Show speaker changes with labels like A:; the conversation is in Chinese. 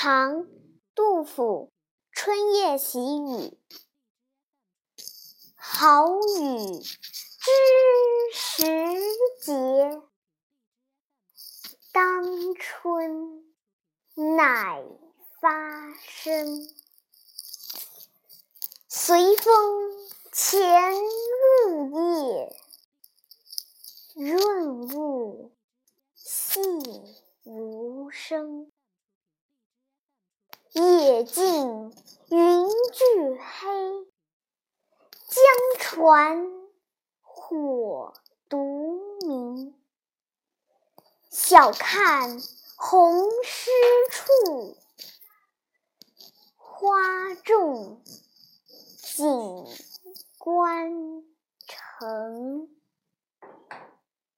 A: 唐·杜甫《春夜喜雨》好雨知时节，当春乃发生。随风潜入夜，润物细无声。野径云俱黑，江船火独明。晓看红湿处，花重锦官城。